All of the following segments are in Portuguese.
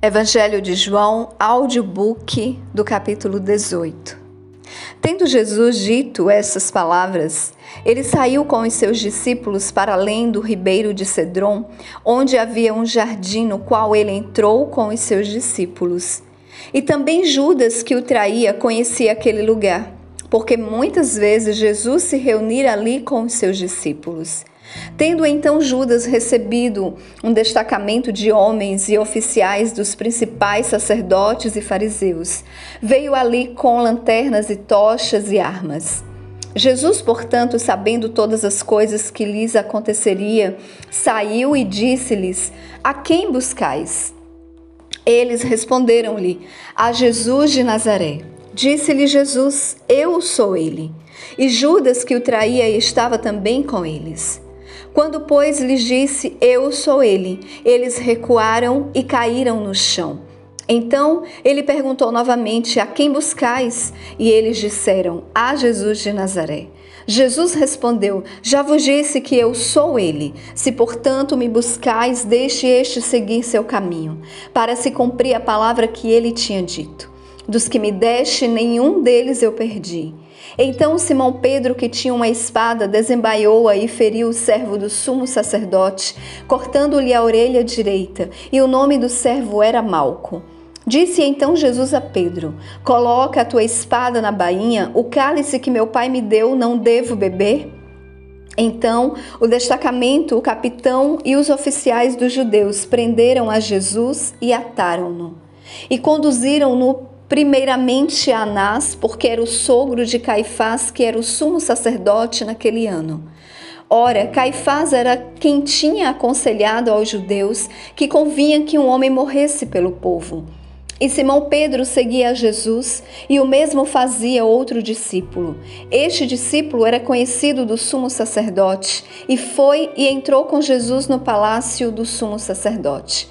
Evangelho de João, audiobook do capítulo 18. Tendo Jesus dito essas palavras, ele saiu com os seus discípulos para além do ribeiro de Cedron, onde havia um jardim no qual ele entrou com os seus discípulos. E também Judas, que o traía, conhecia aquele lugar, porque muitas vezes Jesus se reunira ali com os seus discípulos. Tendo então Judas recebido um destacamento de homens e oficiais dos principais sacerdotes e fariseus, veio ali com lanternas e tochas e armas. Jesus, portanto, sabendo todas as coisas que lhes aconteceria, saiu e disse-lhes: A quem buscais? Eles responderam-lhe: A Jesus de Nazaré. Disse-lhe Jesus: Eu sou ele. E Judas, que o traía, estava também com eles. Quando, pois, lhes disse: Eu sou ele, eles recuaram e caíram no chão. Então ele perguntou novamente: A quem buscais? E eles disseram: A Jesus de Nazaré. Jesus respondeu: Já vos disse que eu sou ele. Se, portanto, me buscais, deixe este seguir seu caminho, para se cumprir a palavra que ele tinha dito. Dos que me deste, nenhum deles eu perdi. Então Simão Pedro, que tinha uma espada, desembaiou-a e feriu o servo do sumo sacerdote, cortando-lhe a orelha direita, e o nome do servo era Malco. Disse então Jesus a Pedro: Coloca a tua espada na bainha, o cálice que meu pai me deu não devo beber? Então, o destacamento, o capitão e os oficiais dos judeus prenderam a Jesus e ataram-no. E conduziram-no primeiramente a Anás, porque era o sogro de Caifás, que era o sumo sacerdote naquele ano. Ora, Caifás era quem tinha aconselhado aos judeus que convinha que um homem morresse pelo povo. E Simão Pedro seguia a Jesus, e o mesmo fazia outro discípulo. Este discípulo era conhecido do sumo sacerdote, e foi e entrou com Jesus no palácio do sumo sacerdote.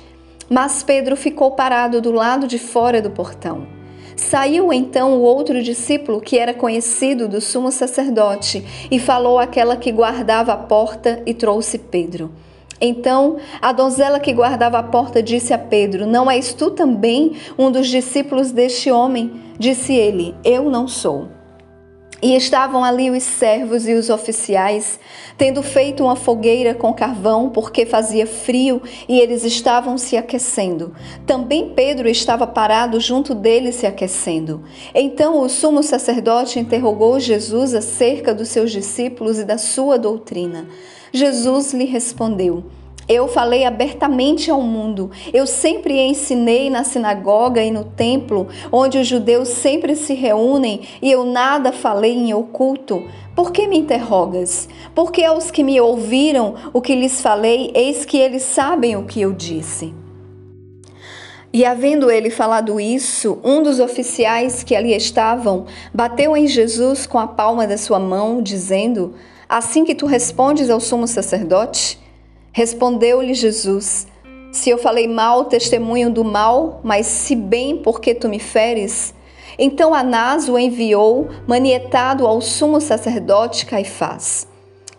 Mas Pedro ficou parado do lado de fora do portão. Saiu então o outro discípulo, que era conhecido do sumo sacerdote, e falou àquela que guardava a porta e trouxe Pedro. Então a donzela que guardava a porta disse a Pedro: Não és tu também um dos discípulos deste homem? Disse ele: Eu não sou. E estavam ali os servos e os oficiais, tendo feito uma fogueira com carvão, porque fazia frio e eles estavam se aquecendo. Também Pedro estava parado junto deles se aquecendo. Então o sumo sacerdote interrogou Jesus acerca dos seus discípulos e da sua doutrina. Jesus lhe respondeu: eu falei abertamente ao mundo. Eu sempre ensinei na sinagoga e no templo, onde os judeus sempre se reúnem, e eu nada falei em oculto. Por que me interrogas? Porque aos que me ouviram o que lhes falei, eis que eles sabem o que eu disse. E havendo ele falado isso, um dos oficiais que ali estavam bateu em Jesus com a palma da sua mão, dizendo: Assim que tu respondes ao sumo sacerdote? Respondeu-lhe Jesus: Se eu falei mal, testemunho do mal, mas se bem, porque tu me feres? Então Anás o enviou, manietado ao sumo sacerdote Caifás.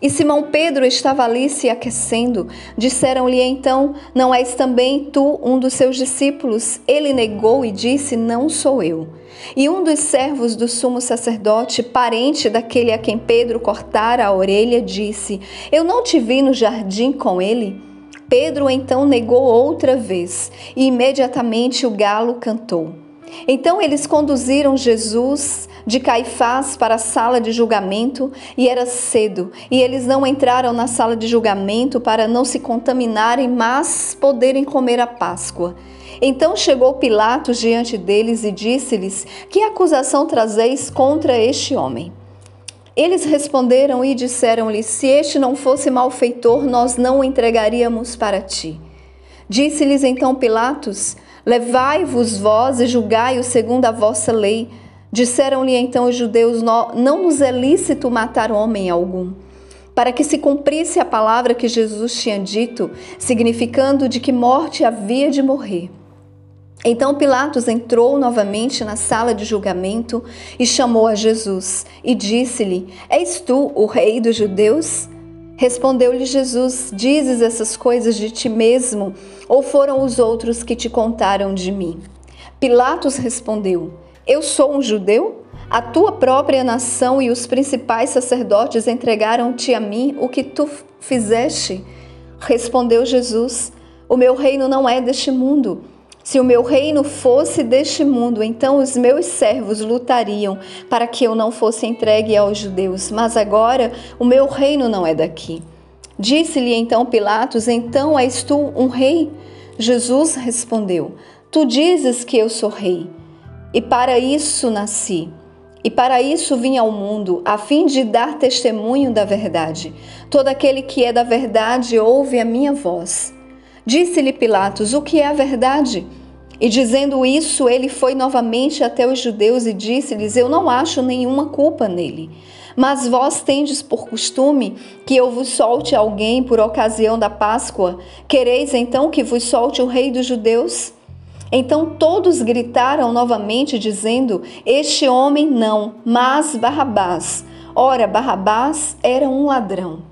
E Simão Pedro estava ali se aquecendo. Disseram-lhe então: Não és também tu um dos seus discípulos? Ele negou e disse: Não sou eu. E um dos servos do sumo sacerdote, parente daquele a quem Pedro cortara a orelha, disse: Eu não te vi no jardim com ele? Pedro então negou outra vez, e imediatamente o galo cantou. Então eles conduziram Jesus de Caifás para a sala de julgamento e era cedo, e eles não entraram na sala de julgamento para não se contaminarem, mas poderem comer a Páscoa. Então chegou Pilatos diante deles e disse-lhes: Que acusação trazeis contra este homem? Eles responderam e disseram-lhe: Se este não fosse malfeitor, nós não o entregaríamos para ti. Disse-lhes então Pilatos: Levai-vos vós e julgai-o segundo a vossa lei. Disseram-lhe então os judeus: Não nos é lícito matar homem algum. Para que se cumprisse a palavra que Jesus tinha dito, significando de que morte havia de morrer. Então Pilatos entrou novamente na sala de julgamento e chamou a Jesus e disse-lhe: És tu o rei dos judeus? Respondeu-lhe Jesus: Dizes essas coisas de ti mesmo, ou foram os outros que te contaram de mim? Pilatos respondeu: Eu sou um judeu? A tua própria nação e os principais sacerdotes entregaram-te a mim o que tu fizeste. Respondeu Jesus: O meu reino não é deste mundo. Se o meu reino fosse deste mundo, então os meus servos lutariam para que eu não fosse entregue aos judeus. Mas agora o meu reino não é daqui. Disse-lhe então Pilatos: Então és tu um rei? Jesus respondeu: Tu dizes que eu sou rei. E para isso nasci. E para isso vim ao mundo, a fim de dar testemunho da verdade. Todo aquele que é da verdade ouve a minha voz. Disse-lhe Pilatos: O que é a verdade? E dizendo isso, ele foi novamente até os judeus e disse-lhes: Eu não acho nenhuma culpa nele. Mas vós tendes por costume que eu vos solte alguém por ocasião da Páscoa? Quereis então que vos solte o rei dos judeus? Então todos gritaram novamente, dizendo: Este homem não, mas Barrabás. Ora, Barrabás era um ladrão.